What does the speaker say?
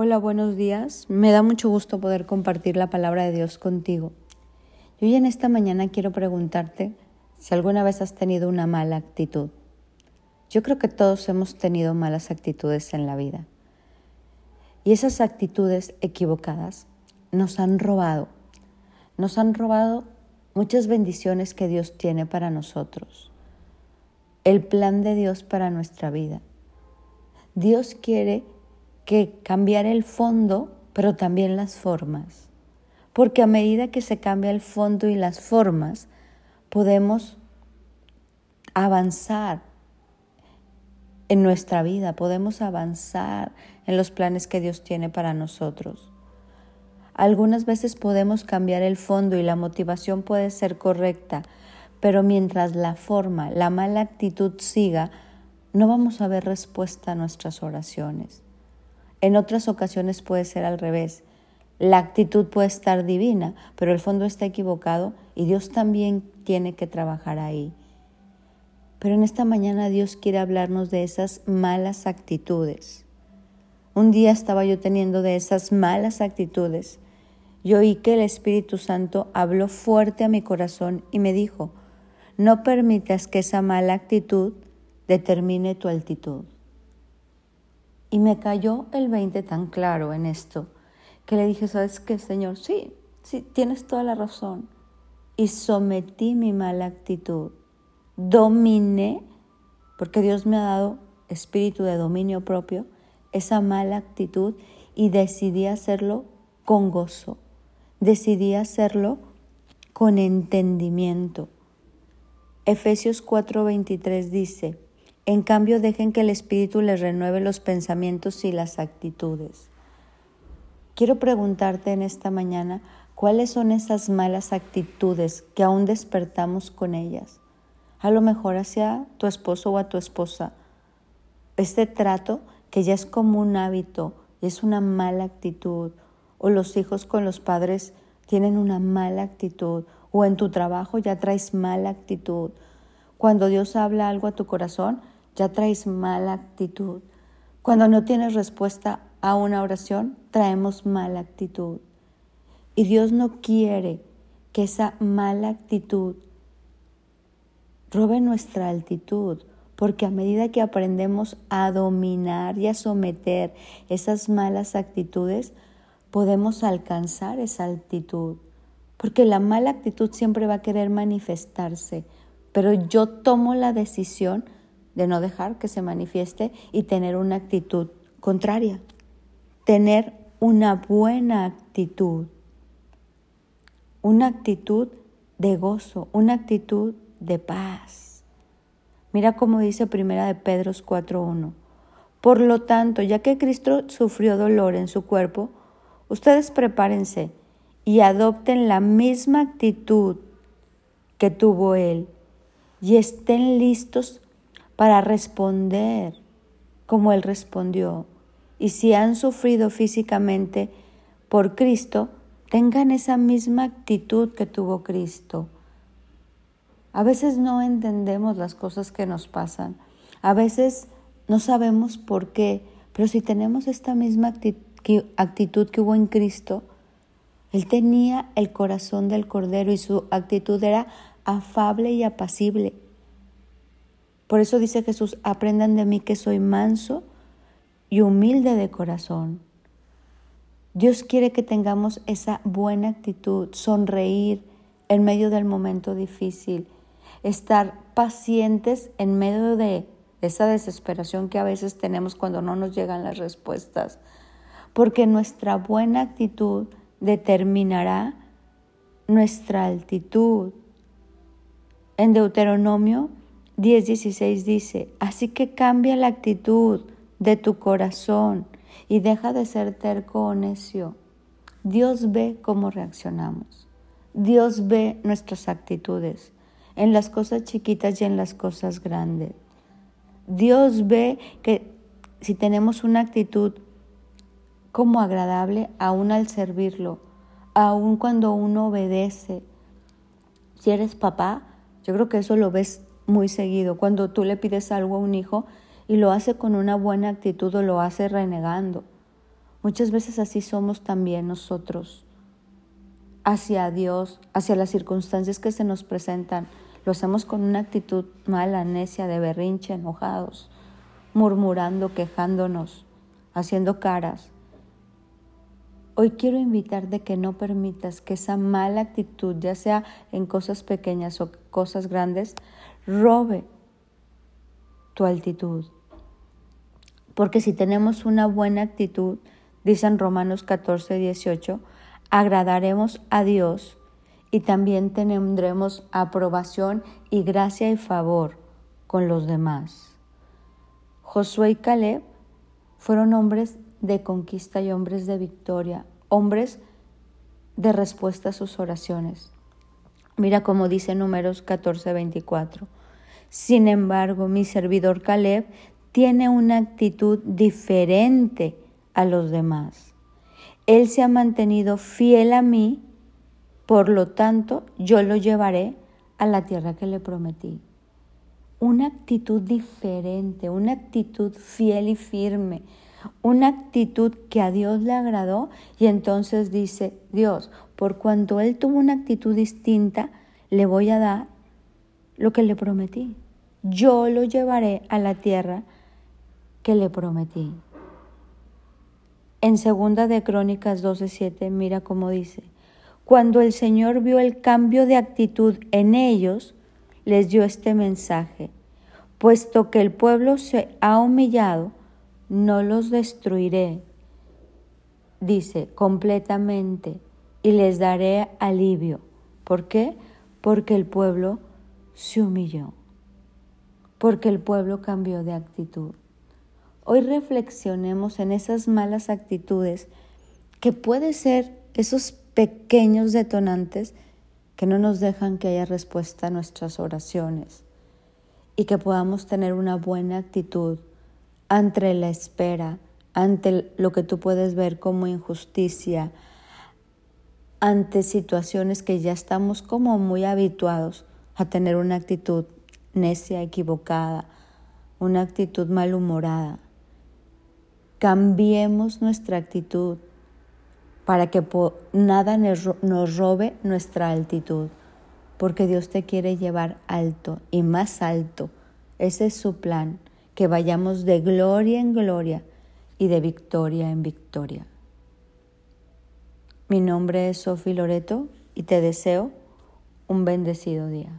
Hola, buenos días. Me da mucho gusto poder compartir la palabra de Dios contigo. Y hoy en esta mañana quiero preguntarte si alguna vez has tenido una mala actitud. Yo creo que todos hemos tenido malas actitudes en la vida. Y esas actitudes equivocadas nos han robado. Nos han robado muchas bendiciones que Dios tiene para nosotros. El plan de Dios para nuestra vida. Dios quiere que cambiar el fondo, pero también las formas. Porque a medida que se cambia el fondo y las formas, podemos avanzar en nuestra vida, podemos avanzar en los planes que Dios tiene para nosotros. Algunas veces podemos cambiar el fondo y la motivación puede ser correcta, pero mientras la forma, la mala actitud siga, no vamos a ver respuesta a nuestras oraciones. En otras ocasiones puede ser al revés. La actitud puede estar divina, pero el fondo está equivocado y Dios también tiene que trabajar ahí. Pero en esta mañana Dios quiere hablarnos de esas malas actitudes. Un día estaba yo teniendo de esas malas actitudes y oí que el Espíritu Santo habló fuerte a mi corazón y me dijo, no permitas que esa mala actitud determine tu altitud. Y me cayó el 20 tan claro en esto, que le dije, ¿sabes qué, Señor? Sí, sí, tienes toda la razón. Y sometí mi mala actitud. Dominé, porque Dios me ha dado espíritu de dominio propio, esa mala actitud y decidí hacerlo con gozo. Decidí hacerlo con entendimiento. Efesios 4:23 dice, en cambio, dejen que el Espíritu les renueve los pensamientos y las actitudes. Quiero preguntarte en esta mañana, ¿cuáles son esas malas actitudes que aún despertamos con ellas? A lo mejor hacia tu esposo o a tu esposa. Este trato que ya es como un hábito y es una mala actitud. O los hijos con los padres tienen una mala actitud. O en tu trabajo ya traes mala actitud. Cuando Dios habla algo a tu corazón, ya traes mala actitud. Cuando no tienes respuesta a una oración, traemos mala actitud. Y Dios no quiere que esa mala actitud robe nuestra altitud, porque a medida que aprendemos a dominar y a someter esas malas actitudes, podemos alcanzar esa altitud. Porque la mala actitud siempre va a querer manifestarse, pero yo tomo la decisión de no dejar que se manifieste y tener una actitud contraria, tener una buena actitud, una actitud de gozo, una actitud de paz. Mira cómo dice Primera de Pedro 4:1. Por lo tanto, ya que Cristo sufrió dolor en su cuerpo, ustedes prepárense y adopten la misma actitud que tuvo Él y estén listos para responder como Él respondió. Y si han sufrido físicamente por Cristo, tengan esa misma actitud que tuvo Cristo. A veces no entendemos las cosas que nos pasan. A veces no sabemos por qué, pero si tenemos esta misma actitud que hubo en Cristo, Él tenía el corazón del Cordero y su actitud era afable y apacible. Por eso dice Jesús, aprendan de mí que soy manso y humilde de corazón. Dios quiere que tengamos esa buena actitud, sonreír en medio del momento difícil, estar pacientes en medio de esa desesperación que a veces tenemos cuando no nos llegan las respuestas, porque nuestra buena actitud determinará nuestra altitud. En Deuteronomio 10:16 dice, así que cambia la actitud de tu corazón y deja de ser terco o necio. Dios ve cómo reaccionamos. Dios ve nuestras actitudes en las cosas chiquitas y en las cosas grandes. Dios ve que si tenemos una actitud como agradable, aún al servirlo, aún cuando uno obedece. Si eres papá, yo creo que eso lo ves muy seguido. Cuando tú le pides algo a un hijo y lo hace con una buena actitud o lo hace renegando. Muchas veces así somos también nosotros hacia Dios, hacia las circunstancias que se nos presentan. Lo hacemos con una actitud mala, necia, de berrinche, enojados, murmurando, quejándonos, haciendo caras. Hoy quiero invitar de que no permitas que esa mala actitud, ya sea en cosas pequeñas o cosas grandes, robe tu altitud. Porque si tenemos una buena actitud, dicen Romanos 14, 18, agradaremos a Dios y también tendremos aprobación y gracia y favor con los demás. Josué y Caleb fueron hombres de conquista y hombres de victoria, hombres de respuesta a sus oraciones. Mira cómo dice Números 14, 24. Sin embargo, mi servidor Caleb tiene una actitud diferente a los demás. Él se ha mantenido fiel a mí, por lo tanto yo lo llevaré a la tierra que le prometí. Una actitud diferente, una actitud fiel y firme, una actitud que a Dios le agradó y entonces dice, Dios, por cuanto Él tuvo una actitud distinta, le voy a dar lo que le prometí. Yo lo llevaré a la tierra que le prometí. En segunda de Crónicas 12:7 mira cómo dice, cuando el Señor vio el cambio de actitud en ellos, les dio este mensaje, puesto que el pueblo se ha humillado, no los destruiré, dice, completamente, y les daré alivio. ¿Por qué? Porque el pueblo se humilló, porque el pueblo cambió de actitud. Hoy reflexionemos en esas malas actitudes que puede ser esos pequeños detonantes que no nos dejan que haya respuesta a nuestras oraciones y que podamos tener una buena actitud ante la espera, ante lo que tú puedes ver como injusticia, ante situaciones que ya estamos como muy habituados a tener una actitud necia, equivocada, una actitud malhumorada. Cambiemos nuestra actitud para que nada nos robe nuestra altitud, porque Dios te quiere llevar alto y más alto. Ese es su plan, que vayamos de gloria en gloria y de victoria en victoria. Mi nombre es Sofi Loreto y te deseo un bendecido día.